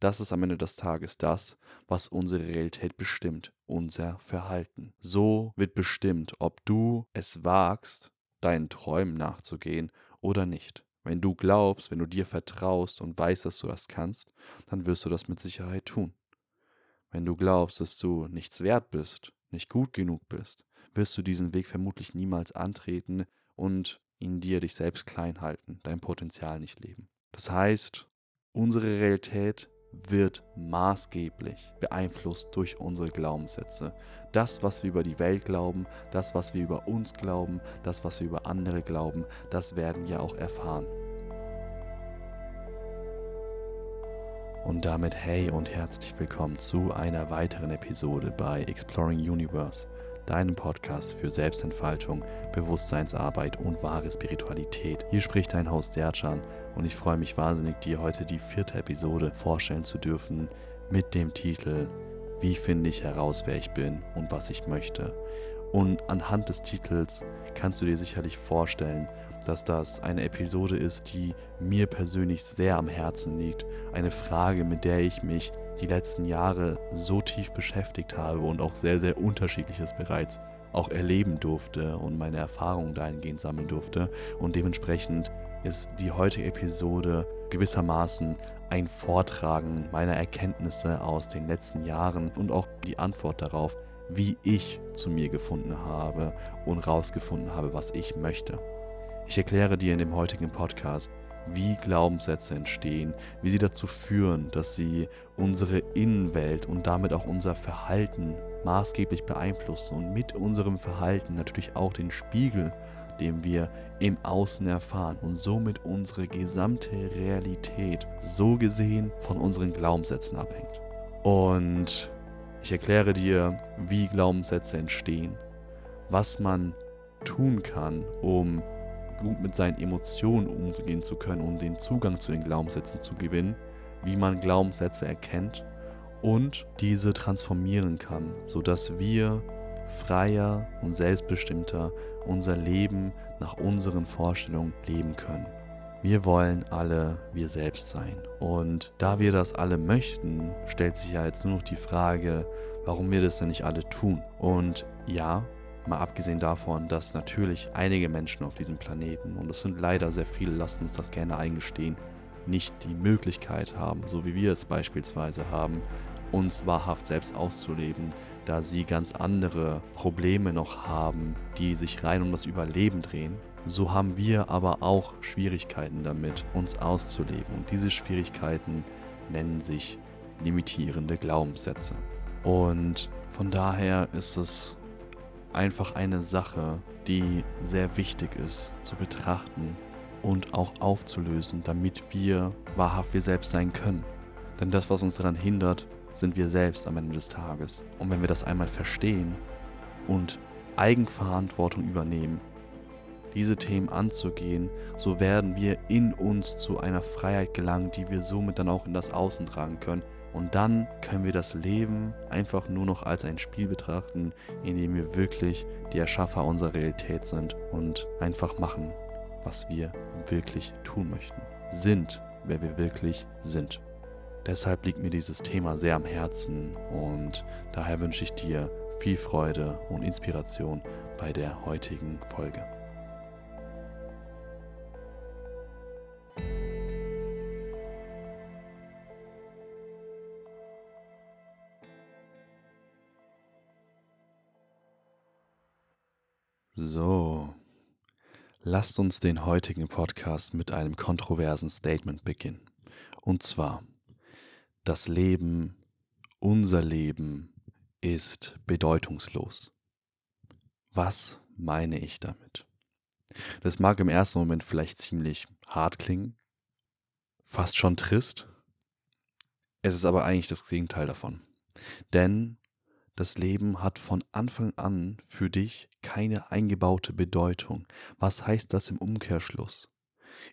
das ist am Ende des Tages das, was unsere Realität bestimmt, unser Verhalten. So wird bestimmt, ob du es wagst, deinen Träumen nachzugehen oder nicht. Wenn du glaubst, wenn du dir vertraust und weißt, dass du das kannst, dann wirst du das mit Sicherheit tun. Wenn du glaubst, dass du nichts wert bist, nicht gut genug bist, wirst du diesen Weg vermutlich niemals antreten und in dir dich selbst klein halten, dein Potenzial nicht leben. Das heißt, unsere Realität wird maßgeblich beeinflusst durch unsere Glaubenssätze. Das, was wir über die Welt glauben, das, was wir über uns glauben, das, was wir über andere glauben, das werden wir auch erfahren. Und damit hey und herzlich willkommen zu einer weiteren Episode bei Exploring Universe deinem Podcast für Selbstentfaltung, Bewusstseinsarbeit und wahre Spiritualität. Hier spricht dein Host Serjan und ich freue mich wahnsinnig, dir heute die vierte Episode vorstellen zu dürfen mit dem Titel Wie finde ich heraus, wer ich bin und was ich möchte. Und anhand des Titels kannst du dir sicherlich vorstellen, dass das eine Episode ist, die mir persönlich sehr am Herzen liegt. Eine Frage, mit der ich mich die letzten Jahre so tief beschäftigt habe und auch sehr, sehr unterschiedliches bereits auch erleben durfte und meine Erfahrungen dahingehend sammeln durfte. Und dementsprechend ist die heutige Episode gewissermaßen ein Vortragen meiner Erkenntnisse aus den letzten Jahren und auch die Antwort darauf, wie ich zu mir gefunden habe und rausgefunden habe, was ich möchte. Ich erkläre dir in dem heutigen Podcast, wie Glaubenssätze entstehen, wie sie dazu führen, dass sie unsere Innenwelt und damit auch unser Verhalten maßgeblich beeinflussen und mit unserem Verhalten natürlich auch den Spiegel, den wir im Außen erfahren und somit unsere gesamte Realität so gesehen von unseren Glaubenssätzen abhängt. Und ich erkläre dir, wie Glaubenssätze entstehen, was man tun kann, um gut mit seinen Emotionen umgehen zu können und den Zugang zu den Glaubenssätzen zu gewinnen, wie man Glaubenssätze erkennt und diese transformieren kann, sodass wir freier und selbstbestimmter unser Leben nach unseren Vorstellungen leben können. Wir wollen alle wir selbst sein. Und da wir das alle möchten, stellt sich ja jetzt nur noch die Frage, warum wir das denn nicht alle tun. Und ja, Mal abgesehen davon, dass natürlich einige Menschen auf diesem Planeten, und es sind leider sehr viele, lassen uns das gerne eingestehen, nicht die Möglichkeit haben, so wie wir es beispielsweise haben, uns wahrhaft selbst auszuleben, da sie ganz andere Probleme noch haben, die sich rein um das Überleben drehen. So haben wir aber auch Schwierigkeiten damit, uns auszuleben. Und diese Schwierigkeiten nennen sich limitierende Glaubenssätze. Und von daher ist es einfach eine Sache, die sehr wichtig ist zu betrachten und auch aufzulösen, damit wir wahrhaft wir selbst sein können. Denn das, was uns daran hindert, sind wir selbst am Ende des Tages. Und wenn wir das einmal verstehen und Eigenverantwortung übernehmen, diese Themen anzugehen, so werden wir in uns zu einer Freiheit gelangen, die wir somit dann auch in das Außen tragen können und dann können wir das Leben einfach nur noch als ein Spiel betrachten, in dem wir wirklich die Erschaffer unserer Realität sind und einfach machen, was wir wirklich tun möchten. Sind, wer wir wirklich sind. Deshalb liegt mir dieses Thema sehr am Herzen und daher wünsche ich dir viel Freude und Inspiration bei der heutigen Folge. Lasst uns den heutigen Podcast mit einem kontroversen Statement beginnen. Und zwar, das Leben, unser Leben ist bedeutungslos. Was meine ich damit? Das mag im ersten Moment vielleicht ziemlich hart klingen, fast schon trist. Es ist aber eigentlich das Gegenteil davon. Denn das Leben hat von Anfang an für dich keine eingebaute Bedeutung. Was heißt das im Umkehrschluss?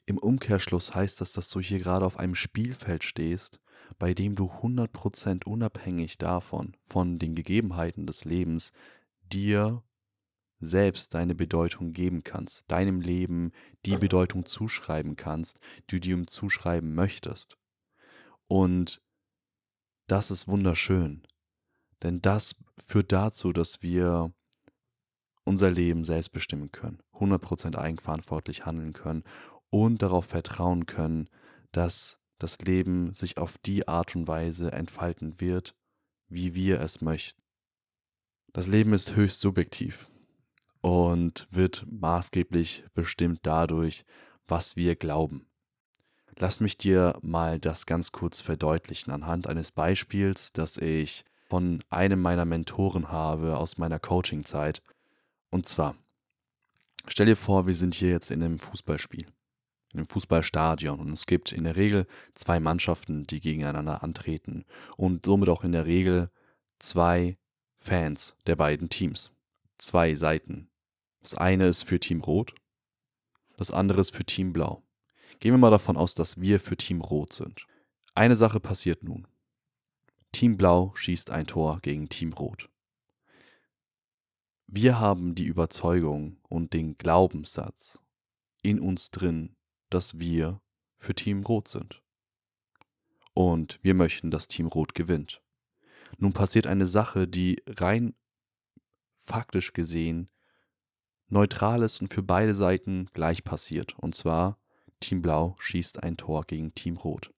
Im Umkehrschluss heißt das, dass du hier gerade auf einem Spielfeld stehst, bei dem du 100% unabhängig davon, von den Gegebenheiten des Lebens, dir selbst deine Bedeutung geben kannst, deinem Leben die Bedeutung zuschreiben kannst, die du ihm zuschreiben möchtest. Und das ist wunderschön. Denn das führt dazu, dass wir unser Leben selbst bestimmen können, 100% eigenverantwortlich handeln können und darauf vertrauen können, dass das Leben sich auf die Art und Weise entfalten wird, wie wir es möchten. Das Leben ist höchst subjektiv und wird maßgeblich bestimmt dadurch, was wir glauben. Lass mich dir mal das ganz kurz verdeutlichen anhand eines Beispiels, das ich von einem meiner Mentoren habe aus meiner Coaching-Zeit. Und zwar, stell dir vor, wir sind hier jetzt in einem Fußballspiel, in einem Fußballstadion und es gibt in der Regel zwei Mannschaften, die gegeneinander antreten und somit auch in der Regel zwei Fans der beiden Teams. Zwei Seiten. Das eine ist für Team Rot, das andere ist für Team Blau. Gehen wir mal davon aus, dass wir für Team Rot sind. Eine Sache passiert nun. Team Blau schießt ein Tor gegen Team Rot. Wir haben die Überzeugung und den Glaubenssatz in uns drin, dass wir für Team Rot sind. Und wir möchten, dass Team Rot gewinnt. Nun passiert eine Sache, die rein faktisch gesehen neutral ist und für beide Seiten gleich passiert. Und zwar, Team Blau schießt ein Tor gegen Team Rot.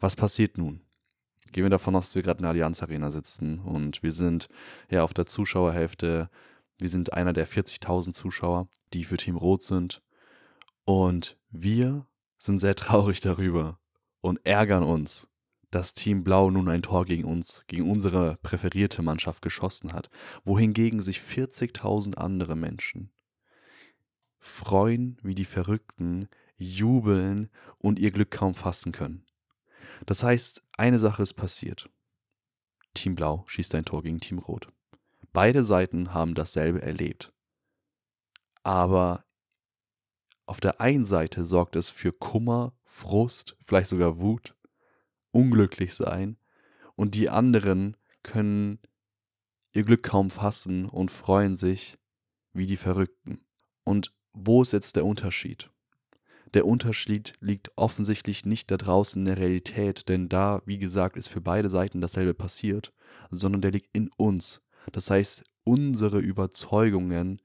Was passiert nun? Gehen wir davon aus, dass wir gerade in der Allianz Arena sitzen und wir sind ja auf der Zuschauerhälfte, wir sind einer der 40.000 Zuschauer, die für Team Rot sind. Und wir sind sehr traurig darüber und ärgern uns, dass Team Blau nun ein Tor gegen uns, gegen unsere präferierte Mannschaft geschossen hat, wohingegen sich 40.000 andere Menschen freuen wie die Verrückten, jubeln und ihr Glück kaum fassen können. Das heißt, eine Sache ist passiert. Team Blau schießt ein Tor gegen Team Rot. Beide Seiten haben dasselbe erlebt. Aber auf der einen Seite sorgt es für Kummer, Frust, vielleicht sogar Wut, unglücklich sein und die anderen können ihr Glück kaum fassen und freuen sich wie die Verrückten. Und wo ist jetzt der Unterschied? Der Unterschied liegt offensichtlich nicht da draußen in der Realität, denn da, wie gesagt, ist für beide Seiten dasselbe passiert, sondern der liegt in uns. Das heißt, unsere Überzeugungen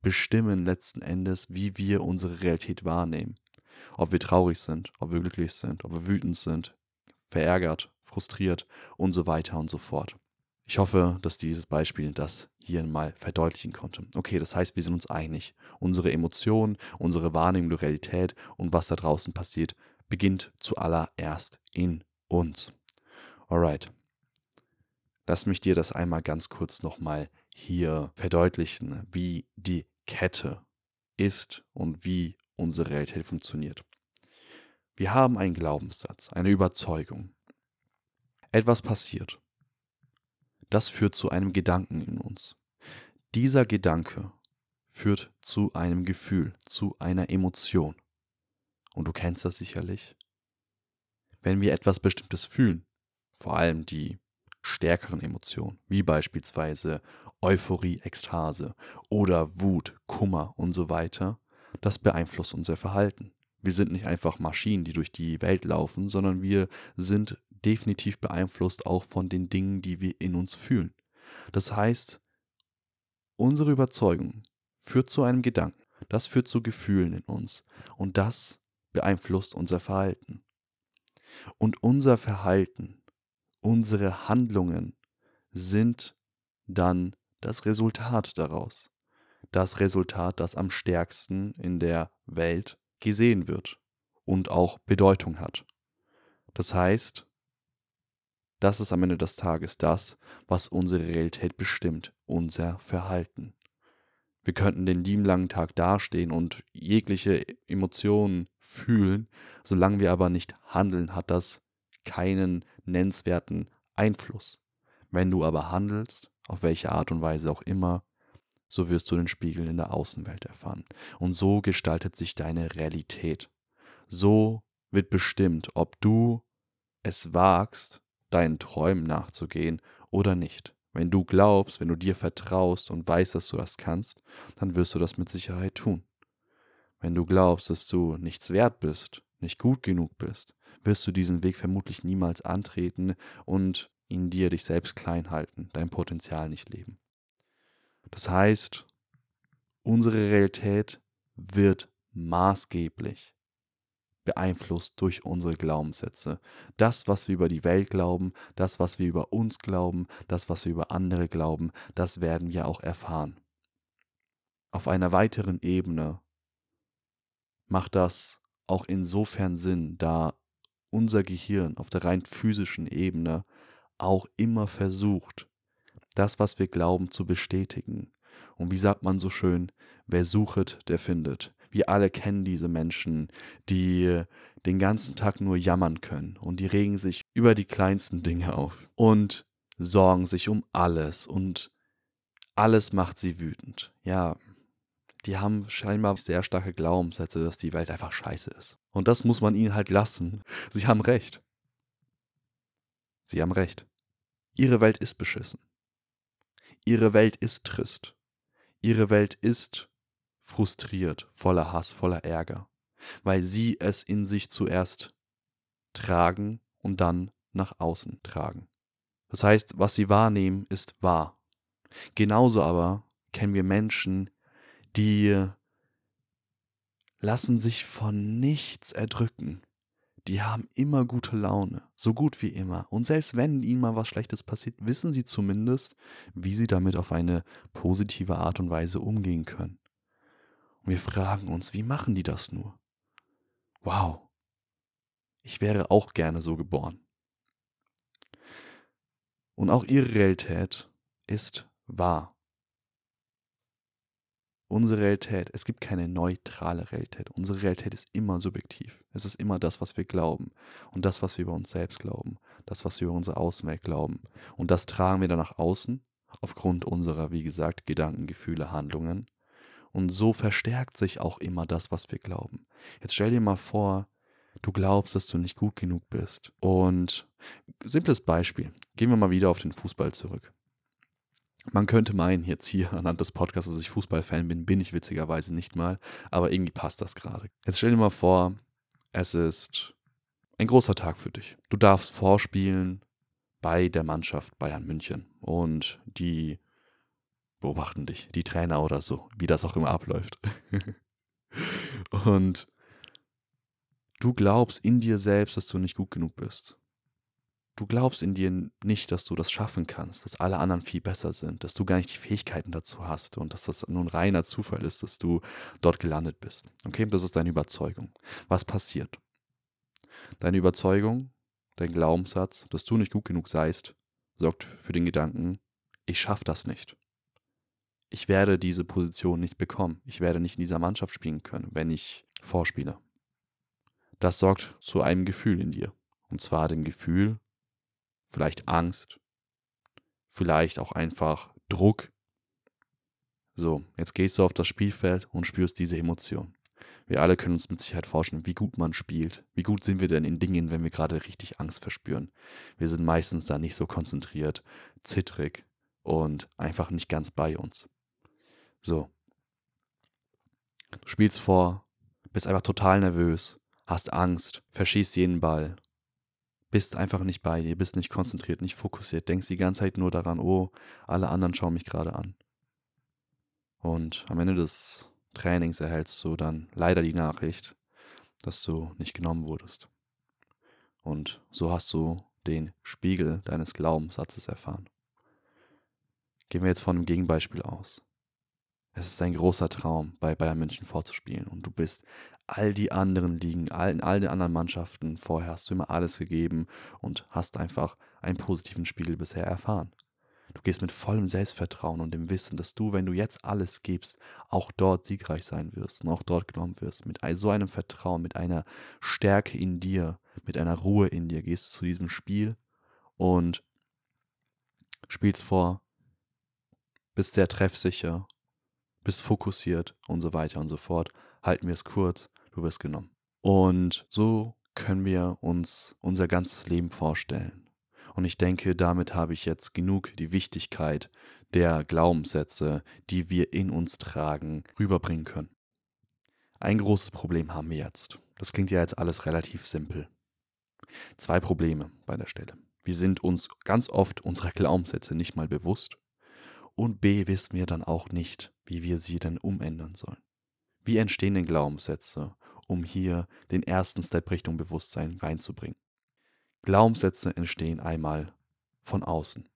bestimmen letzten Endes, wie wir unsere Realität wahrnehmen. Ob wir traurig sind, ob wir glücklich sind, ob wir wütend sind, verärgert, frustriert und so weiter und so fort. Ich hoffe, dass dieses Beispiel das hier mal verdeutlichen konnte. Okay, das heißt, wir sind uns einig. Unsere Emotionen, unsere Wahrnehmung der Realität und was da draußen passiert, beginnt zuallererst in uns. Alright. Lass mich dir das einmal ganz kurz nochmal hier verdeutlichen, wie die Kette ist und wie unsere Realität funktioniert. Wir haben einen Glaubenssatz, eine Überzeugung. Etwas passiert. Das führt zu einem Gedanken in uns. Dieser Gedanke führt zu einem Gefühl, zu einer Emotion. Und du kennst das sicherlich. Wenn wir etwas Bestimmtes fühlen, vor allem die stärkeren Emotionen, wie beispielsweise Euphorie, Ekstase oder Wut, Kummer und so weiter, das beeinflusst unser Verhalten. Wir sind nicht einfach Maschinen, die durch die Welt laufen, sondern wir sind definitiv beeinflusst auch von den Dingen, die wir in uns fühlen. Das heißt, unsere Überzeugung führt zu einem Gedanken, das führt zu Gefühlen in uns und das beeinflusst unser Verhalten. Und unser Verhalten, unsere Handlungen sind dann das Resultat daraus. Das Resultat, das am stärksten in der Welt gesehen wird und auch Bedeutung hat. Das heißt, das ist am Ende des Tages das, was unsere Realität bestimmt, unser Verhalten. Wir könnten den lieben langen Tag dastehen und jegliche Emotionen fühlen, solange wir aber nicht handeln, hat das keinen nennenswerten Einfluss. Wenn du aber handelst, auf welche Art und Weise auch immer, so wirst du den Spiegel in der Außenwelt erfahren. Und so gestaltet sich deine Realität. So wird bestimmt, ob du es wagst, deinen Träumen nachzugehen oder nicht. Wenn du glaubst, wenn du dir vertraust und weißt, dass du das kannst, dann wirst du das mit Sicherheit tun. Wenn du glaubst, dass du nichts wert bist, nicht gut genug bist, wirst du diesen Weg vermutlich niemals antreten und in dir dich selbst klein halten, dein Potenzial nicht leben. Das heißt, unsere Realität wird maßgeblich beeinflusst durch unsere Glaubenssätze. Das, was wir über die Welt glauben, das, was wir über uns glauben, das, was wir über andere glauben, das werden wir auch erfahren. Auf einer weiteren Ebene macht das auch insofern Sinn, da unser Gehirn auf der rein physischen Ebene auch immer versucht, das, was wir glauben, zu bestätigen. Und wie sagt man so schön, wer suchet, der findet. Wir alle kennen diese Menschen, die den ganzen Tag nur jammern können und die regen sich über die kleinsten Dinge auf und sorgen sich um alles und alles macht sie wütend. Ja, die haben scheinbar sehr starke Glaubenssätze, dass die Welt einfach scheiße ist. Und das muss man ihnen halt lassen. Sie haben recht. Sie haben recht. Ihre Welt ist beschissen. Ihre Welt ist trist. Ihre Welt ist frustriert, voller Hass, voller Ärger, weil sie es in sich zuerst tragen und dann nach außen tragen. Das heißt, was sie wahrnehmen, ist wahr. Genauso aber kennen wir Menschen, die lassen sich von nichts erdrücken. Die haben immer gute Laune, so gut wie immer. Und selbst wenn ihnen mal was Schlechtes passiert, wissen sie zumindest, wie sie damit auf eine positive Art und Weise umgehen können. Und wir fragen uns, wie machen die das nur? Wow, ich wäre auch gerne so geboren. Und auch ihre Realität ist wahr unsere Realität, es gibt keine neutrale Realität. Unsere Realität ist immer subjektiv. Es ist immer das, was wir glauben und das, was wir über uns selbst glauben, das, was wir über unsere Außenwelt glauben. Und das tragen wir dann nach außen aufgrund unserer, wie gesagt, Gedanken, Gefühle, Handlungen. Und so verstärkt sich auch immer das, was wir glauben. Jetzt stell dir mal vor, du glaubst, dass du nicht gut genug bist. Und simples Beispiel. Gehen wir mal wieder auf den Fußball zurück. Man könnte meinen, jetzt hier anhand des Podcasts, dass ich Fußballfan bin, bin ich witzigerweise nicht mal, aber irgendwie passt das gerade. Jetzt stell dir mal vor, es ist ein großer Tag für dich. Du darfst vorspielen bei der Mannschaft Bayern München und die beobachten dich, die Trainer oder so, wie das auch immer abläuft. und du glaubst in dir selbst, dass du nicht gut genug bist du glaubst in dir nicht, dass du das schaffen kannst, dass alle anderen viel besser sind, dass du gar nicht die Fähigkeiten dazu hast und dass das nur ein reiner Zufall ist, dass du dort gelandet bist. Okay, das ist deine Überzeugung. Was passiert? Deine Überzeugung, dein Glaubenssatz, dass du nicht gut genug seist, sorgt für den Gedanken, ich schaffe das nicht. Ich werde diese Position nicht bekommen. Ich werde nicht in dieser Mannschaft spielen können, wenn ich vorspiele. Das sorgt zu einem Gefühl in dir. Und zwar dem Gefühl, vielleicht Angst, vielleicht auch einfach Druck. So, jetzt gehst du auf das Spielfeld und spürst diese Emotion. Wir alle können uns mit Sicherheit vorstellen, wie gut man spielt. Wie gut sind wir denn in Dingen, wenn wir gerade richtig Angst verspüren? Wir sind meistens da nicht so konzentriert, zittrig und einfach nicht ganz bei uns. So. Du spielst vor, bist einfach total nervös, hast Angst, verschießt jeden Ball bist einfach nicht bei dir, bist nicht konzentriert, nicht fokussiert, denkst die ganze Zeit nur daran, oh, alle anderen schauen mich gerade an. Und am Ende des Trainings erhältst du dann leider die Nachricht, dass du nicht genommen wurdest. Und so hast du den Spiegel deines Glaubenssatzes erfahren. Gehen wir jetzt von einem Gegenbeispiel aus. Es ist ein großer Traum, bei Bayern München vorzuspielen und du bist all die anderen Ligen, all, all den anderen Mannschaften vorher hast du immer alles gegeben und hast einfach einen positiven Spiegel bisher erfahren. Du gehst mit vollem Selbstvertrauen und dem Wissen, dass du, wenn du jetzt alles gibst, auch dort siegreich sein wirst und auch dort genommen wirst. Mit so einem Vertrauen, mit einer Stärke in dir, mit einer Ruhe in dir gehst du zu diesem Spiel und spielst vor, bist sehr treffsicher, bist fokussiert und so weiter und so fort. Halten wir es kurz du wirst genommen. Und so können wir uns unser ganzes Leben vorstellen. Und ich denke, damit habe ich jetzt genug die Wichtigkeit der Glaubenssätze, die wir in uns tragen, rüberbringen können. Ein großes Problem haben wir jetzt. Das klingt ja jetzt alles relativ simpel. Zwei Probleme bei der Stelle. Wir sind uns ganz oft unserer Glaubenssätze nicht mal bewusst und B wissen wir dann auch nicht, wie wir sie denn umändern sollen. Wie entstehen denn Glaubenssätze, um hier den ersten Step Richtung Bewusstsein reinzubringen? Glaubenssätze entstehen einmal von außen.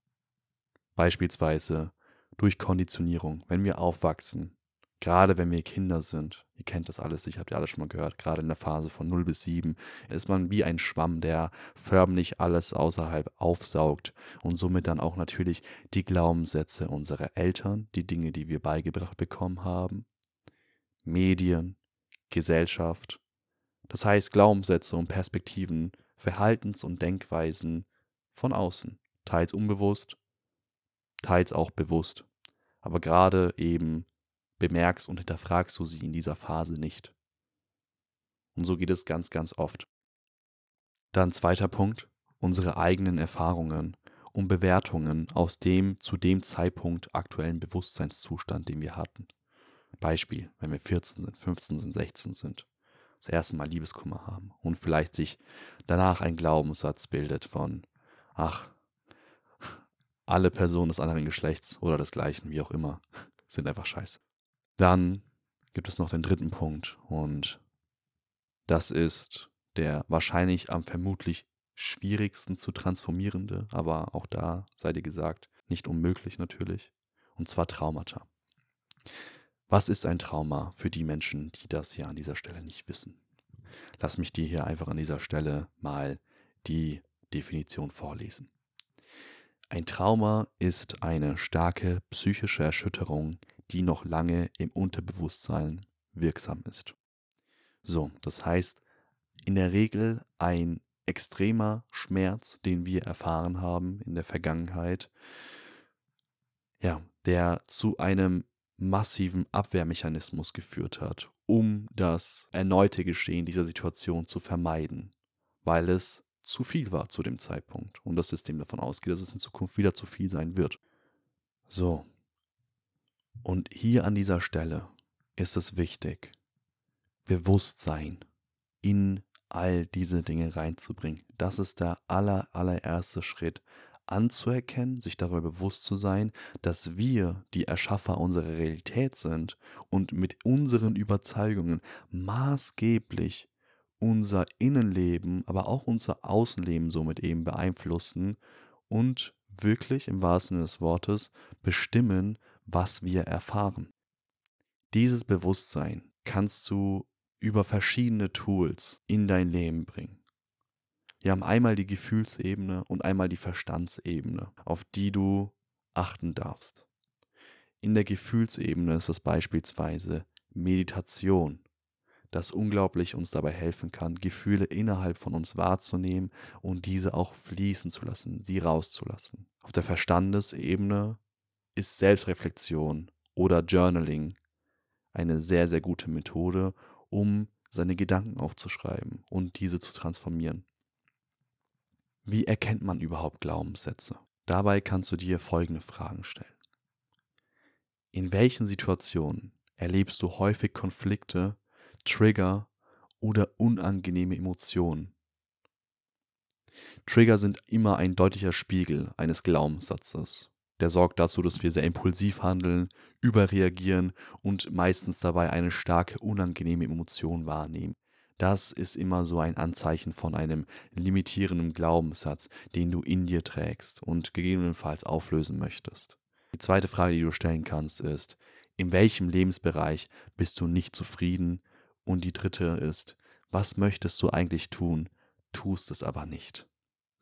Beispielsweise durch Konditionierung, wenn wir aufwachsen, gerade wenn wir Kinder sind, ihr kennt das alles, ich habt ihr alles schon mal gehört, gerade in der Phase von 0 bis 7, ist man wie ein Schwamm, der förmlich alles außerhalb aufsaugt und somit dann auch natürlich die Glaubenssätze unserer Eltern, die Dinge, die wir beigebracht bekommen haben, Medien, Gesellschaft. Das heißt Glaubenssätze und Perspektiven, Verhaltens- und Denkweisen von außen, teils unbewusst, teils auch bewusst. Aber gerade eben bemerkst und hinterfragst du sie in dieser Phase nicht. Und so geht es ganz, ganz oft. Dann zweiter Punkt, unsere eigenen Erfahrungen und Bewertungen aus dem zu dem Zeitpunkt aktuellen Bewusstseinszustand, den wir hatten. Beispiel, wenn wir 14 sind, 15 sind, 16 sind, das erste Mal Liebeskummer haben und vielleicht sich danach ein Glaubenssatz bildet von, ach, alle Personen des anderen Geschlechts oder des gleichen, wie auch immer, sind einfach scheiße. Dann gibt es noch den dritten Punkt und das ist der wahrscheinlich am vermutlich schwierigsten zu transformierende, aber auch da sei dir gesagt, nicht unmöglich natürlich, und zwar Traumata. Was ist ein Trauma für die Menschen, die das hier an dieser Stelle nicht wissen? Lass mich dir hier einfach an dieser Stelle mal die Definition vorlesen. Ein Trauma ist eine starke psychische Erschütterung, die noch lange im Unterbewusstsein wirksam ist. So, das heißt, in der Regel ein extremer Schmerz, den wir erfahren haben in der Vergangenheit, ja, der zu einem massiven Abwehrmechanismus geführt hat, um das erneute Geschehen dieser Situation zu vermeiden, weil es zu viel war zu dem Zeitpunkt und das System davon ausgeht, dass es in Zukunft wieder zu viel sein wird. So, und hier an dieser Stelle ist es wichtig, Bewusstsein in all diese Dinge reinzubringen. Das ist der aller, allererste Schritt, anzuerkennen, sich darüber bewusst zu sein, dass wir die Erschaffer unserer Realität sind und mit unseren Überzeugungen maßgeblich unser Innenleben, aber auch unser Außenleben somit eben beeinflussen und wirklich im wahrsten Sinne des Wortes bestimmen, was wir erfahren. Dieses Bewusstsein kannst du über verschiedene Tools in dein Leben bringen. Wir haben einmal die Gefühlsebene und einmal die Verstandsebene, auf die du achten darfst. In der Gefühlsebene ist es beispielsweise Meditation, das unglaublich uns dabei helfen kann, Gefühle innerhalb von uns wahrzunehmen und diese auch fließen zu lassen, sie rauszulassen. Auf der Verstandesebene ist Selbstreflexion oder Journaling eine sehr, sehr gute Methode, um seine Gedanken aufzuschreiben und diese zu transformieren. Wie erkennt man überhaupt Glaubenssätze? Dabei kannst du dir folgende Fragen stellen. In welchen Situationen erlebst du häufig Konflikte, Trigger oder unangenehme Emotionen? Trigger sind immer ein deutlicher Spiegel eines Glaubenssatzes der sorgt dazu, dass wir sehr impulsiv handeln, überreagieren und meistens dabei eine starke, unangenehme Emotion wahrnehmen. Das ist immer so ein Anzeichen von einem limitierenden Glaubenssatz, den du in dir trägst und gegebenenfalls auflösen möchtest. Die zweite Frage, die du stellen kannst, ist, in welchem Lebensbereich bist du nicht zufrieden? Und die dritte ist, was möchtest du eigentlich tun, tust es aber nicht?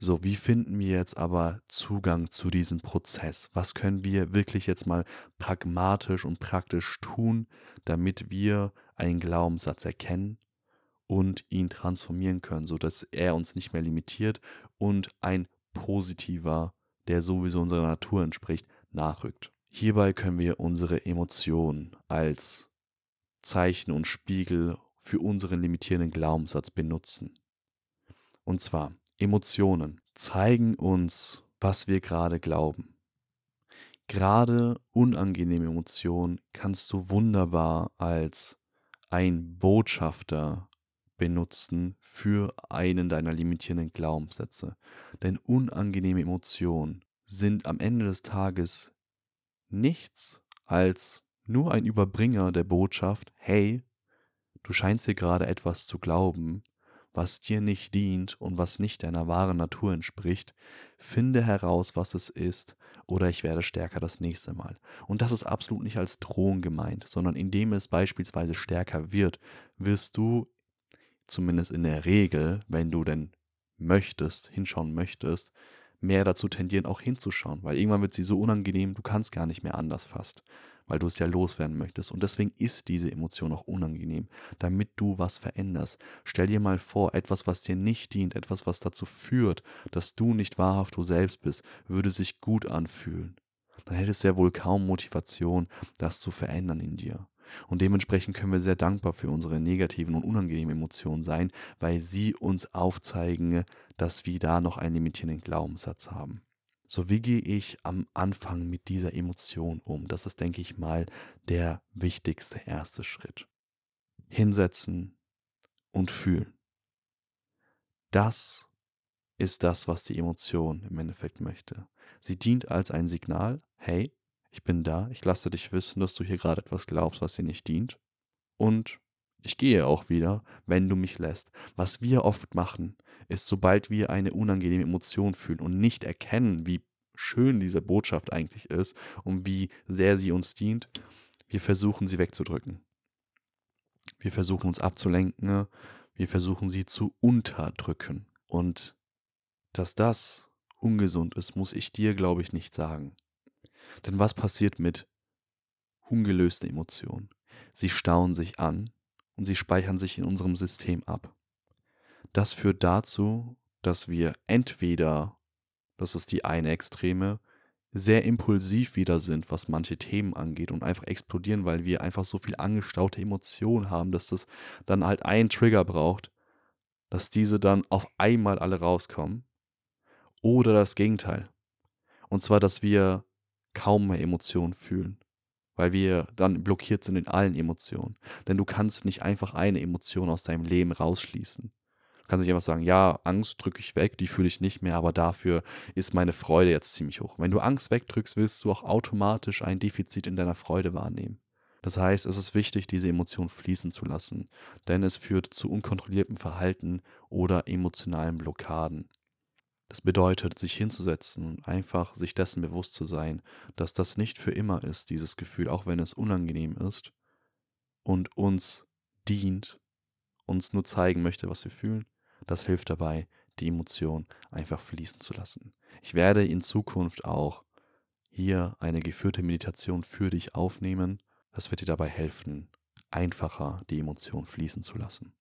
So, wie finden wir jetzt aber Zugang zu diesem Prozess? Was können wir wirklich jetzt mal pragmatisch und praktisch tun, damit wir einen Glaubenssatz erkennen und ihn transformieren können, sodass er uns nicht mehr limitiert und ein positiver, der sowieso unserer Natur entspricht, nachrückt. Hierbei können wir unsere Emotionen als Zeichen und Spiegel für unseren limitierenden Glaubenssatz benutzen. Und zwar Emotionen zeigen uns, was wir gerade glauben. Gerade unangenehme Emotionen kannst du wunderbar als ein Botschafter benutzen für einen deiner limitierenden Glaubenssätze. Denn unangenehme Emotionen sind am Ende des Tages nichts als nur ein Überbringer der Botschaft, hey, du scheinst hier gerade etwas zu glauben, was dir nicht dient und was nicht deiner wahren Natur entspricht, finde heraus, was es ist, oder ich werde stärker das nächste Mal. Und das ist absolut nicht als Drohung gemeint, sondern indem es beispielsweise stärker wird, wirst du zumindest in der Regel, wenn du denn möchtest, hinschauen möchtest, mehr dazu tendieren, auch hinzuschauen, weil irgendwann wird sie so unangenehm, du kannst gar nicht mehr anders fast, weil du es ja loswerden möchtest. Und deswegen ist diese Emotion auch unangenehm, damit du was veränderst. Stell dir mal vor, etwas, was dir nicht dient, etwas, was dazu führt, dass du nicht wahrhaft du selbst bist, würde sich gut anfühlen. Dann hättest du ja wohl kaum Motivation, das zu verändern in dir. Und dementsprechend können wir sehr dankbar für unsere negativen und unangenehmen Emotionen sein, weil sie uns aufzeigen, dass wir da noch einen limitierenden Glaubenssatz haben. So, wie gehe ich am Anfang mit dieser Emotion um? Das ist, denke ich mal, der wichtigste erste Schritt. Hinsetzen und fühlen. Das ist das, was die Emotion im Endeffekt möchte. Sie dient als ein Signal, hey, ich bin da, ich lasse dich wissen, dass du hier gerade etwas glaubst, was dir nicht dient. Und ich gehe auch wieder, wenn du mich lässt. Was wir oft machen, ist, sobald wir eine unangenehme Emotion fühlen und nicht erkennen, wie schön diese Botschaft eigentlich ist und wie sehr sie uns dient, wir versuchen sie wegzudrücken. Wir versuchen uns abzulenken, wir versuchen sie zu unterdrücken. Und dass das ungesund ist, muss ich dir, glaube ich, nicht sagen. Denn was passiert mit ungelösten Emotionen? Sie stauen sich an und sie speichern sich in unserem System ab. Das führt dazu, dass wir entweder, das ist die eine Extreme, sehr impulsiv wieder sind, was manche Themen angeht und einfach explodieren, weil wir einfach so viel angestaute Emotionen haben, dass das dann halt einen Trigger braucht, dass diese dann auf einmal alle rauskommen. Oder das Gegenteil. Und zwar, dass wir kaum mehr Emotionen fühlen, weil wir dann blockiert sind in allen Emotionen. Denn du kannst nicht einfach eine Emotion aus deinem Leben rausschließen. Du kannst nicht einfach sagen, ja, Angst drücke ich weg, die fühle ich nicht mehr, aber dafür ist meine Freude jetzt ziemlich hoch. Wenn du Angst wegdrückst, wirst du auch automatisch ein Defizit in deiner Freude wahrnehmen. Das heißt, es ist wichtig, diese Emotion fließen zu lassen, denn es führt zu unkontrolliertem Verhalten oder emotionalen Blockaden. Das bedeutet, sich hinzusetzen und einfach sich dessen bewusst zu sein, dass das nicht für immer ist, dieses Gefühl, auch wenn es unangenehm ist und uns dient, uns nur zeigen möchte, was wir fühlen. Das hilft dabei, die Emotion einfach fließen zu lassen. Ich werde in Zukunft auch hier eine geführte Meditation für dich aufnehmen. Das wird dir dabei helfen, einfacher die Emotion fließen zu lassen.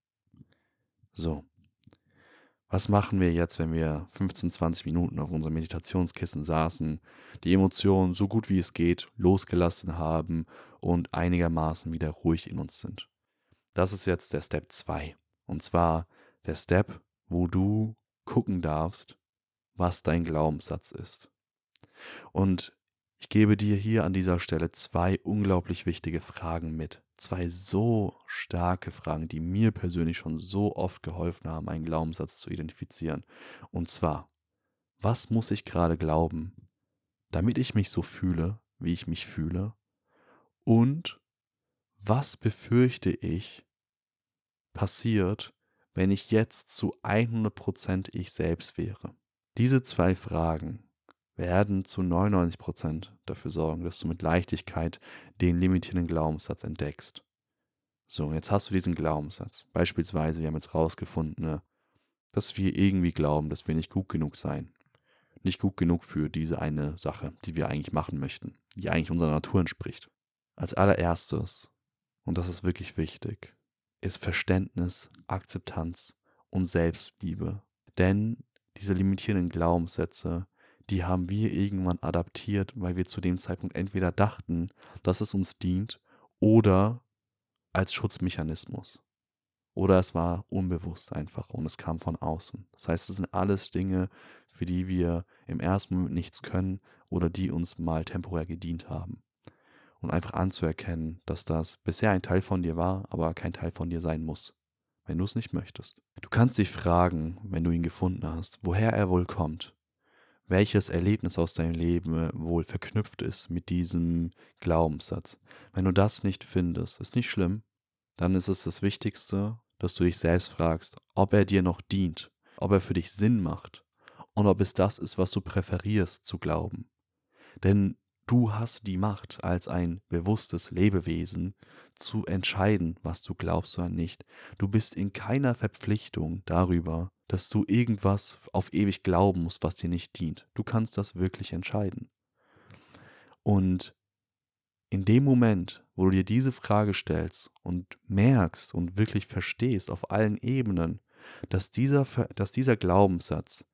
So, was machen wir jetzt, wenn wir 15, 20 Minuten auf unserem Meditationskissen saßen, die Emotionen so gut wie es geht losgelassen haben und einigermaßen wieder ruhig in uns sind? Das ist jetzt der Step 2. Und zwar der Step, wo du gucken darfst, was dein Glaubenssatz ist. Und ich gebe dir hier an dieser Stelle zwei unglaublich wichtige Fragen mit zwei so starke Fragen, die mir persönlich schon so oft geholfen haben, einen Glaubenssatz zu identifizieren. Und zwar, was muss ich gerade glauben, damit ich mich so fühle, wie ich mich fühle? Und was befürchte ich passiert, wenn ich jetzt zu 100% ich selbst wäre? Diese zwei Fragen werden zu 99 Prozent dafür sorgen, dass du mit Leichtigkeit den limitierenden Glaubenssatz entdeckst. So, jetzt hast du diesen Glaubenssatz. Beispielsweise, wir haben jetzt rausgefunden, ne, dass wir irgendwie glauben, dass wir nicht gut genug seien. Nicht gut genug für diese eine Sache, die wir eigentlich machen möchten, die eigentlich unserer Natur entspricht. Als allererstes, und das ist wirklich wichtig, ist Verständnis, Akzeptanz und Selbstliebe. Denn diese limitierenden Glaubenssätze die haben wir irgendwann adaptiert, weil wir zu dem Zeitpunkt entweder dachten, dass es uns dient oder als Schutzmechanismus. Oder es war unbewusst einfach und es kam von außen. Das heißt, es sind alles Dinge, für die wir im ersten Moment nichts können oder die uns mal temporär gedient haben. Und einfach anzuerkennen, dass das bisher ein Teil von dir war, aber kein Teil von dir sein muss. wenn du es nicht möchtest. Du kannst dich fragen, wenn du ihn gefunden hast, woher er wohl kommt, welches Erlebnis aus deinem Leben wohl verknüpft ist mit diesem Glaubenssatz. Wenn du das nicht findest, ist nicht schlimm, dann ist es das Wichtigste, dass du dich selbst fragst, ob er dir noch dient, ob er für dich Sinn macht und ob es das ist, was du präferierst zu glauben. Denn du hast die Macht als ein bewusstes Lebewesen zu entscheiden, was du glaubst oder nicht. Du bist in keiner Verpflichtung darüber, dass du irgendwas auf ewig glauben musst, was dir nicht dient. Du kannst das wirklich entscheiden. Und in dem Moment, wo du dir diese Frage stellst und merkst und wirklich verstehst auf allen Ebenen, dass dieser, dass dieser Glaubenssatz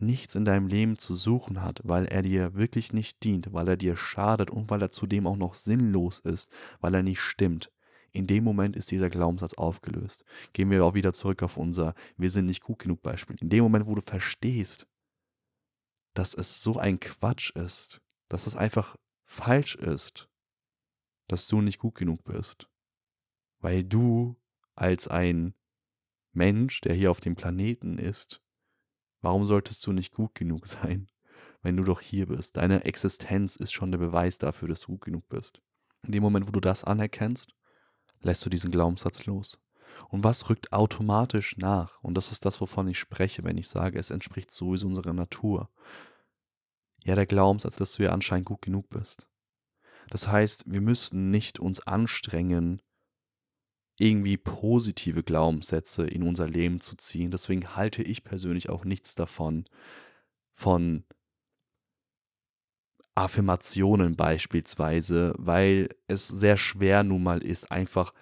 nichts in deinem Leben zu suchen hat, weil er dir wirklich nicht dient, weil er dir schadet und weil er zudem auch noch sinnlos ist, weil er nicht stimmt, in dem Moment ist dieser Glaubenssatz aufgelöst. Gehen wir auch wieder zurück auf unser Wir sind nicht gut genug Beispiel. In dem Moment, wo du verstehst, dass es so ein Quatsch ist, dass es einfach falsch ist, dass du nicht gut genug bist, weil du als ein Mensch, der hier auf dem Planeten ist, warum solltest du nicht gut genug sein, wenn du doch hier bist? Deine Existenz ist schon der Beweis dafür, dass du gut genug bist. In dem Moment, wo du das anerkennst, lässt du diesen Glaubenssatz los. Und was rückt automatisch nach? Und das ist das, wovon ich spreche, wenn ich sage, es entspricht sowieso unserer Natur. Ja, der Glaubenssatz, dass du ja anscheinend gut genug bist. Das heißt, wir müssten nicht uns anstrengen, irgendwie positive Glaubenssätze in unser Leben zu ziehen. Deswegen halte ich persönlich auch nichts davon, von Affirmationen beispielsweise, weil es sehr schwer nun mal ist, einfach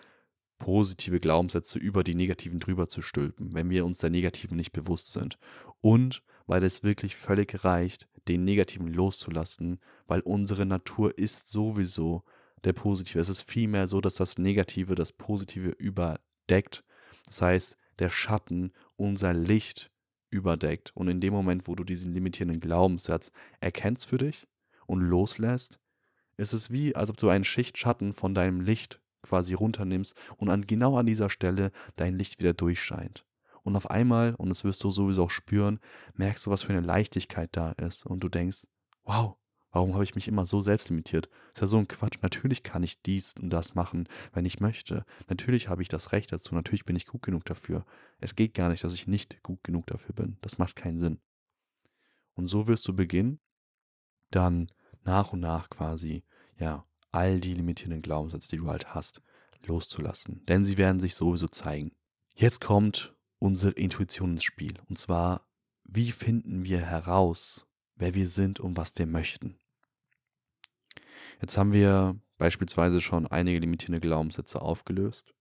positive Glaubenssätze über die negativen drüber zu stülpen, wenn wir uns der negativen nicht bewusst sind. Und weil es wirklich völlig reicht, den negativen loszulassen, weil unsere Natur ist sowieso der positive. Es ist vielmehr so, dass das Negative das Positive überdeckt. Das heißt, der Schatten unser Licht überdeckt. Und in dem Moment, wo du diesen limitierenden Glaubenssatz erkennst für dich, und loslässt, ist es wie, als ob du einen Schichtschatten von deinem Licht quasi runternimmst und an genau an dieser Stelle dein Licht wieder durchscheint. Und auf einmal, und das wirst du sowieso auch spüren, merkst du, was für eine Leichtigkeit da ist. Und du denkst, wow, warum habe ich mich immer so selbst limitiert? Ist ja so ein Quatsch. Natürlich kann ich dies und das machen, wenn ich möchte. Natürlich habe ich das Recht dazu. Natürlich bin ich gut genug dafür. Es geht gar nicht, dass ich nicht gut genug dafür bin. Das macht keinen Sinn. Und so wirst du beginnen, dann nach und nach quasi, ja, all die limitierenden Glaubenssätze, die du halt hast, loszulassen. Denn sie werden sich sowieso zeigen. Jetzt kommt unsere Intuition ins Spiel. Und zwar, wie finden wir heraus, wer wir sind und was wir möchten? Jetzt haben wir beispielsweise schon einige limitierende Glaubenssätze aufgelöst.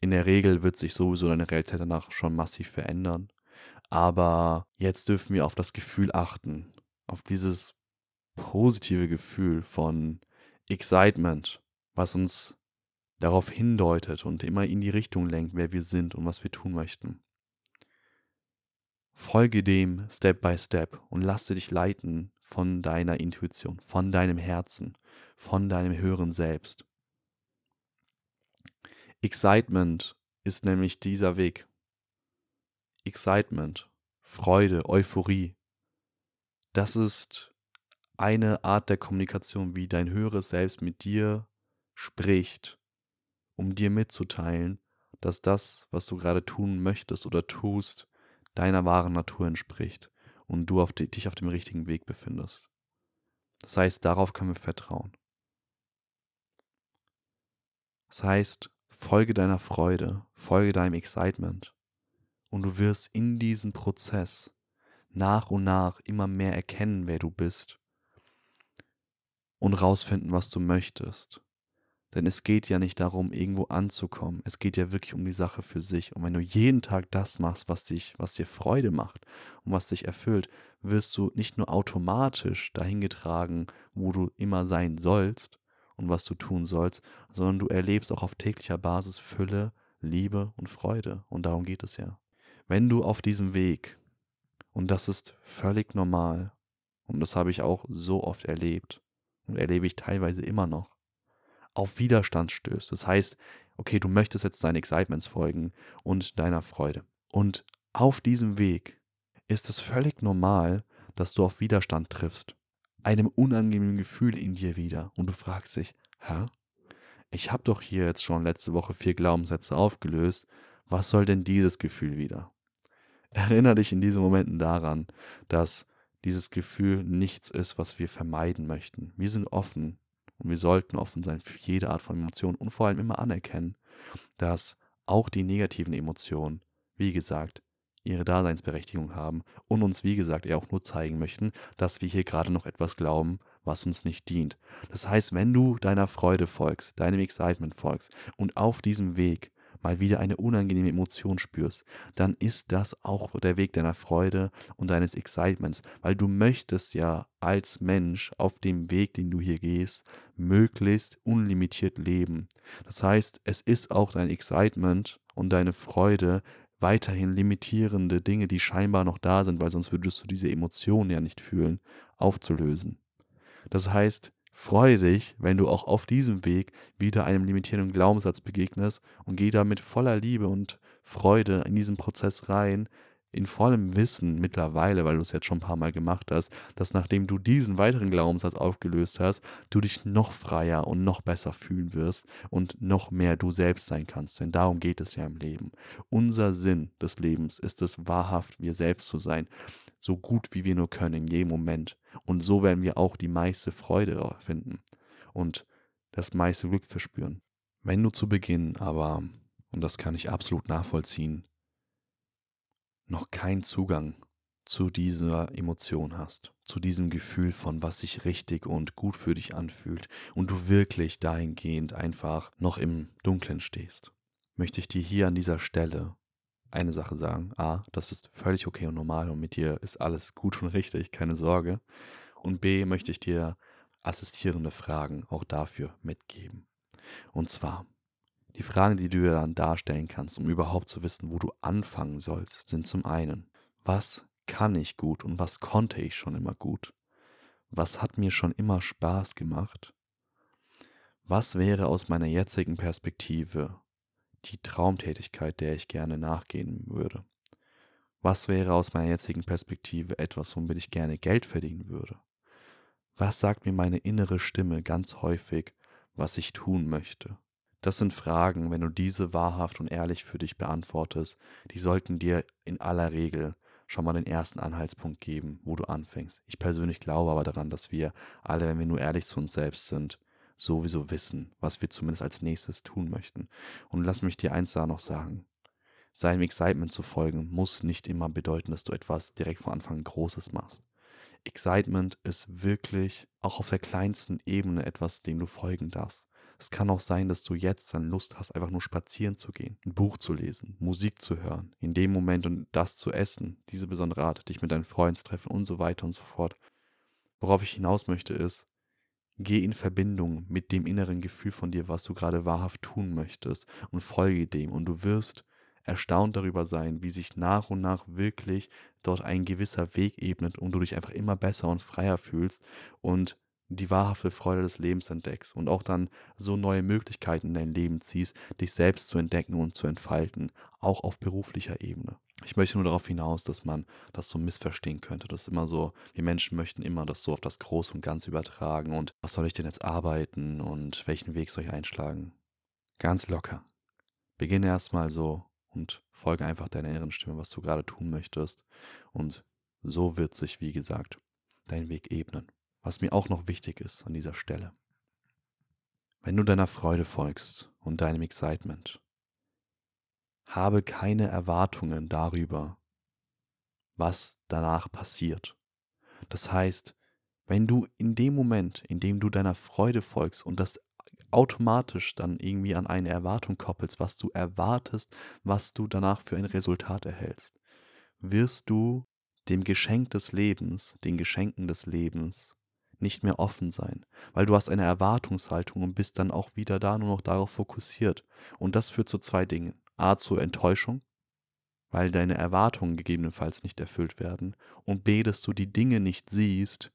In der Regel wird sich sowieso deine Realität danach schon massiv verändern. Aber jetzt dürfen wir auf das Gefühl achten, auf dieses positive Gefühl von Excitement, was uns darauf hindeutet und immer in die Richtung lenkt, wer wir sind und was wir tun möchten. Folge dem Step by Step und lasse dich leiten von deiner Intuition, von deinem Herzen, von deinem höheren Selbst. Excitement ist nämlich dieser Weg. Excitement, Freude, Euphorie, das ist eine Art der Kommunikation, wie dein höheres Selbst mit dir spricht, um dir mitzuteilen, dass das, was du gerade tun möchtest oder tust, deiner wahren Natur entspricht und du auf die, dich auf dem richtigen Weg befindest. Das heißt, darauf können wir vertrauen. Das heißt, folge deiner Freude, folge deinem Excitement und du wirst in diesem Prozess nach und nach immer mehr erkennen, wer du bist und rausfinden, was du möchtest. Denn es geht ja nicht darum, irgendwo anzukommen. Es geht ja wirklich um die Sache für sich. Und wenn du jeden Tag das machst, was dich, was dir Freude macht und was dich erfüllt, wirst du nicht nur automatisch dahin getragen, wo du immer sein sollst und was du tun sollst, sondern du erlebst auch auf täglicher Basis Fülle, Liebe und Freude. Und darum geht es ja. Wenn du auf diesem Weg und das ist völlig normal. Und das habe ich auch so oft erlebt und erlebe ich teilweise immer noch. Auf Widerstand stößt. Das heißt, Okay, du möchtest jetzt deinen Excitements folgen und deiner Freude. Und auf diesem Weg ist es völlig normal, dass du auf Widerstand triffst. Einem unangenehmen Gefühl in dir wieder. Und du fragst dich, hä? Ich habe doch hier jetzt schon letzte Woche vier Glaubenssätze aufgelöst. Was soll denn dieses Gefühl wieder? Erinnere dich in diesen Momenten daran, dass dieses Gefühl nichts ist, was wir vermeiden möchten. Wir sind offen und wir sollten offen sein für jede Art von Emotion und vor allem immer anerkennen, dass auch die negativen Emotionen, wie gesagt, ihre Daseinsberechtigung haben und uns, wie gesagt, eher auch nur zeigen möchten, dass wir hier gerade noch etwas glauben, was uns nicht dient. Das heißt, wenn du deiner Freude folgst, deinem Excitement folgst und auf diesem Weg mal wieder eine unangenehme Emotion spürst, dann ist das auch der Weg deiner Freude und deines Excitements, weil du möchtest ja als Mensch auf dem Weg, den du hier gehst, möglichst unlimitiert leben. Das heißt, es ist auch dein Excitement und deine Freude, weiterhin limitierende Dinge, die scheinbar noch da sind, weil sonst würdest du diese Emotionen ja nicht fühlen, aufzulösen. Das heißt, Freue dich, wenn du auch auf diesem Weg wieder einem limitierenden Glaubenssatz begegnest und geh damit voller Liebe und Freude in diesen Prozess rein, in vollem Wissen mittlerweile, weil du es jetzt schon ein paar Mal gemacht hast, dass nachdem du diesen weiteren Glaubenssatz aufgelöst hast, du dich noch freier und noch besser fühlen wirst und noch mehr du selbst sein kannst. Denn darum geht es ja im Leben. Unser Sinn des Lebens ist es, wahrhaft wir selbst zu sein, so gut wie wir nur können in jedem Moment. Und so werden wir auch die meiste Freude finden und das meiste Glück verspüren. Wenn du zu Beginn aber, und das kann ich absolut nachvollziehen, noch keinen Zugang zu dieser Emotion hast, zu diesem Gefühl von, was sich richtig und gut für dich anfühlt und du wirklich dahingehend einfach noch im Dunklen stehst, möchte ich dir hier an dieser Stelle eine Sache sagen. A, das ist völlig okay und normal und mit dir ist alles gut und richtig, keine Sorge. Und B, möchte ich dir assistierende Fragen auch dafür mitgeben. Und zwar, die Fragen, die du dir dann darstellen kannst, um überhaupt zu wissen, wo du anfangen sollst, sind zum einen, was kann ich gut und was konnte ich schon immer gut? Was hat mir schon immer Spaß gemacht? Was wäre aus meiner jetzigen Perspektive die Traumtätigkeit, der ich gerne nachgehen würde? Was wäre aus meiner jetzigen Perspektive etwas, womit ich gerne Geld verdienen würde? Was sagt mir meine innere Stimme ganz häufig, was ich tun möchte? Das sind Fragen, wenn du diese wahrhaft und ehrlich für dich beantwortest, die sollten dir in aller Regel schon mal den ersten Anhaltspunkt geben, wo du anfängst. Ich persönlich glaube aber daran, dass wir alle, wenn wir nur ehrlich zu uns selbst sind, sowieso wissen, was wir zumindest als nächstes tun möchten. Und lass mich dir eins da noch sagen. Seinem Excitement zu folgen, muss nicht immer bedeuten, dass du etwas direkt von Anfang Großes machst. Excitement ist wirklich auch auf der kleinsten Ebene etwas, dem du folgen darfst. Es kann auch sein, dass du jetzt dann Lust hast, einfach nur spazieren zu gehen, ein Buch zu lesen, Musik zu hören, in dem Moment und das zu essen, diese besondere Art, dich mit deinen Freunden zu treffen und so weiter und so fort. Worauf ich hinaus möchte ist, geh in Verbindung mit dem inneren Gefühl von dir, was du gerade wahrhaft tun möchtest und folge dem und du wirst erstaunt darüber sein, wie sich nach und nach wirklich dort ein gewisser Weg ebnet und du dich einfach immer besser und freier fühlst und die wahrhafte Freude des Lebens entdeckst und auch dann so neue Möglichkeiten in dein Leben ziehst, dich selbst zu entdecken und zu entfalten, auch auf beruflicher Ebene. Ich möchte nur darauf hinaus, dass man das so missverstehen könnte. Das ist immer so, wir Menschen möchten immer das so auf das Große und Ganze übertragen und was soll ich denn jetzt arbeiten und welchen Weg soll ich einschlagen? Ganz locker. Beginne erstmal so und folge einfach deiner inneren Stimme, was du gerade tun möchtest. Und so wird sich, wie gesagt, dein Weg ebnen. Was mir auch noch wichtig ist an dieser Stelle. Wenn du deiner Freude folgst und deinem Excitement, habe keine Erwartungen darüber, was danach passiert. Das heißt, wenn du in dem Moment, in dem du deiner Freude folgst und das automatisch dann irgendwie an eine Erwartung koppelst, was du erwartest, was du danach für ein Resultat erhältst, wirst du dem Geschenk des Lebens, den Geschenken des Lebens nicht mehr offen sein, weil du hast eine Erwartungshaltung und bist dann auch wieder da nur noch darauf fokussiert. Und das führt zu zwei Dingen. A zur Enttäuschung, weil deine Erwartungen gegebenenfalls nicht erfüllt werden und B, dass du die Dinge nicht siehst,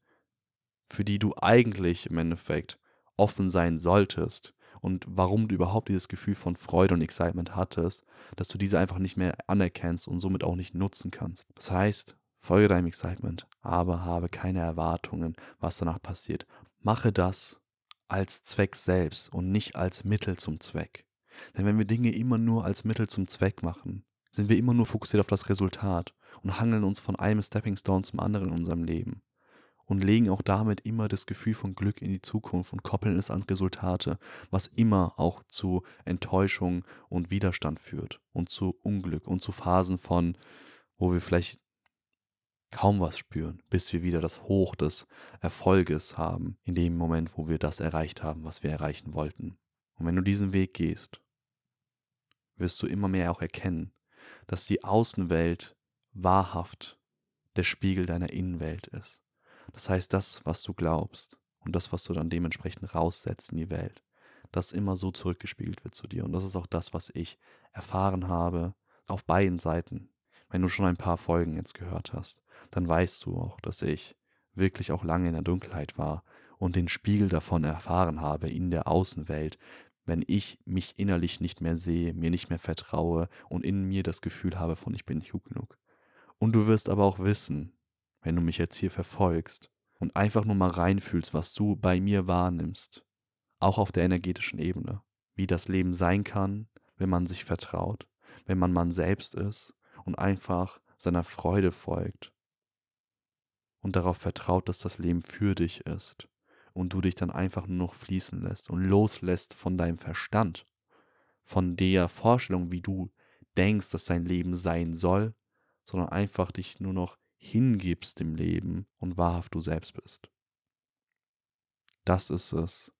für die du eigentlich im Endeffekt offen sein solltest und warum du überhaupt dieses Gefühl von Freude und Excitement hattest, dass du diese einfach nicht mehr anerkennst und somit auch nicht nutzen kannst. Das heißt, folge deinem Excitement, aber habe keine Erwartungen, was danach passiert. Mache das als Zweck selbst und nicht als Mittel zum Zweck. Denn wenn wir Dinge immer nur als Mittel zum Zweck machen, sind wir immer nur fokussiert auf das Resultat und hangeln uns von einem Stepping Stone zum anderen in unserem Leben und legen auch damit immer das Gefühl von Glück in die Zukunft und koppeln es an Resultate, was immer auch zu Enttäuschung und Widerstand führt und zu Unglück und zu Phasen von, wo wir vielleicht kaum was spüren, bis wir wieder das Hoch des Erfolges haben, in dem Moment, wo wir das erreicht haben, was wir erreichen wollten. Und wenn du diesen Weg gehst, wirst du immer mehr auch erkennen, dass die Außenwelt wahrhaft der Spiegel deiner Innenwelt ist. Das heißt, das, was du glaubst und das, was du dann dementsprechend raussetzt in die Welt, das immer so zurückgespiegelt wird zu dir. Und das ist auch das, was ich erfahren habe auf beiden Seiten. Wenn du schon ein paar Folgen jetzt gehört hast, dann weißt du auch, dass ich wirklich auch lange in der Dunkelheit war und den Spiegel davon erfahren habe in der Außenwelt, wenn ich mich innerlich nicht mehr sehe, mir nicht mehr vertraue und in mir das Gefühl habe von ich bin nicht gut genug. Und du wirst aber auch wissen, wenn du mich jetzt hier verfolgst und einfach nur mal reinfühlst, was du bei mir wahrnimmst, auch auf der energetischen Ebene, wie das Leben sein kann, wenn man sich vertraut, wenn man man selbst ist und einfach seiner Freude folgt und darauf vertraut, dass das Leben für dich ist und du dich dann einfach nur noch fließen lässt und loslässt von deinem Verstand, von der Vorstellung, wie du denkst, dass dein Leben sein soll, sondern einfach dich nur noch hingibst dem Leben und wahrhaft du selbst bist. Das ist es,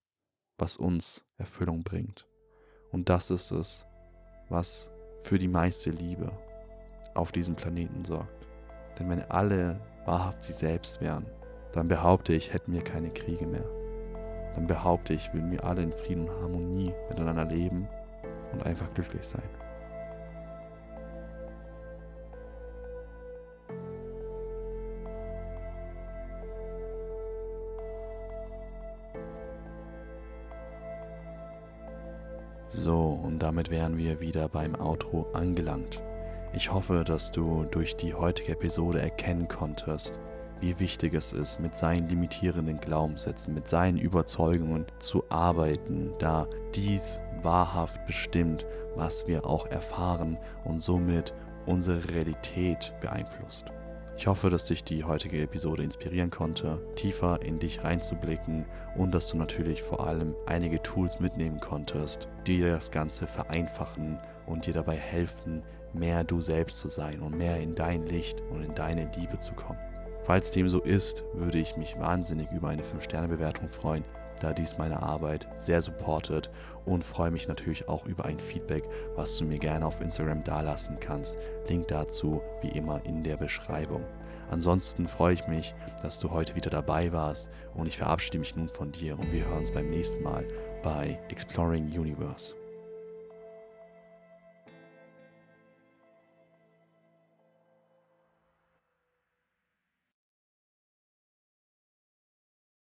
was uns Erfüllung bringt. Und das ist es, was für die meiste Liebe auf diesem Planeten sorgt. Denn wenn alle wahrhaft sie selbst wären, dann behaupte ich, hätten wir keine Kriege mehr. Dann behaupte ich, würden wir alle in Frieden und Harmonie miteinander leben und einfach glücklich sein. So, und damit wären wir wieder beim Outro angelangt. Ich hoffe, dass du durch die heutige Episode erkennen konntest, wie wichtig es ist, mit seinen limitierenden Glaubenssätzen, mit seinen Überzeugungen zu arbeiten, da dies wahrhaft bestimmt, was wir auch erfahren und somit unsere Realität beeinflusst. Ich hoffe, dass dich die heutige Episode inspirieren konnte, tiefer in dich reinzublicken und dass du natürlich vor allem einige Tools mitnehmen konntest, die dir das Ganze vereinfachen und dir dabei helfen, mehr du selbst zu sein und mehr in dein Licht und in deine Liebe zu kommen. Falls dem so ist, würde ich mich wahnsinnig über eine 5-Sterne-Bewertung freuen, da dies meine Arbeit sehr supportet und freue mich natürlich auch über ein Feedback, was du mir gerne auf Instagram dalassen kannst. Link dazu wie immer in der Beschreibung. Ansonsten freue ich mich, dass du heute wieder dabei warst und ich verabschiede mich nun von dir und wir hören uns beim nächsten Mal bei Exploring Universe.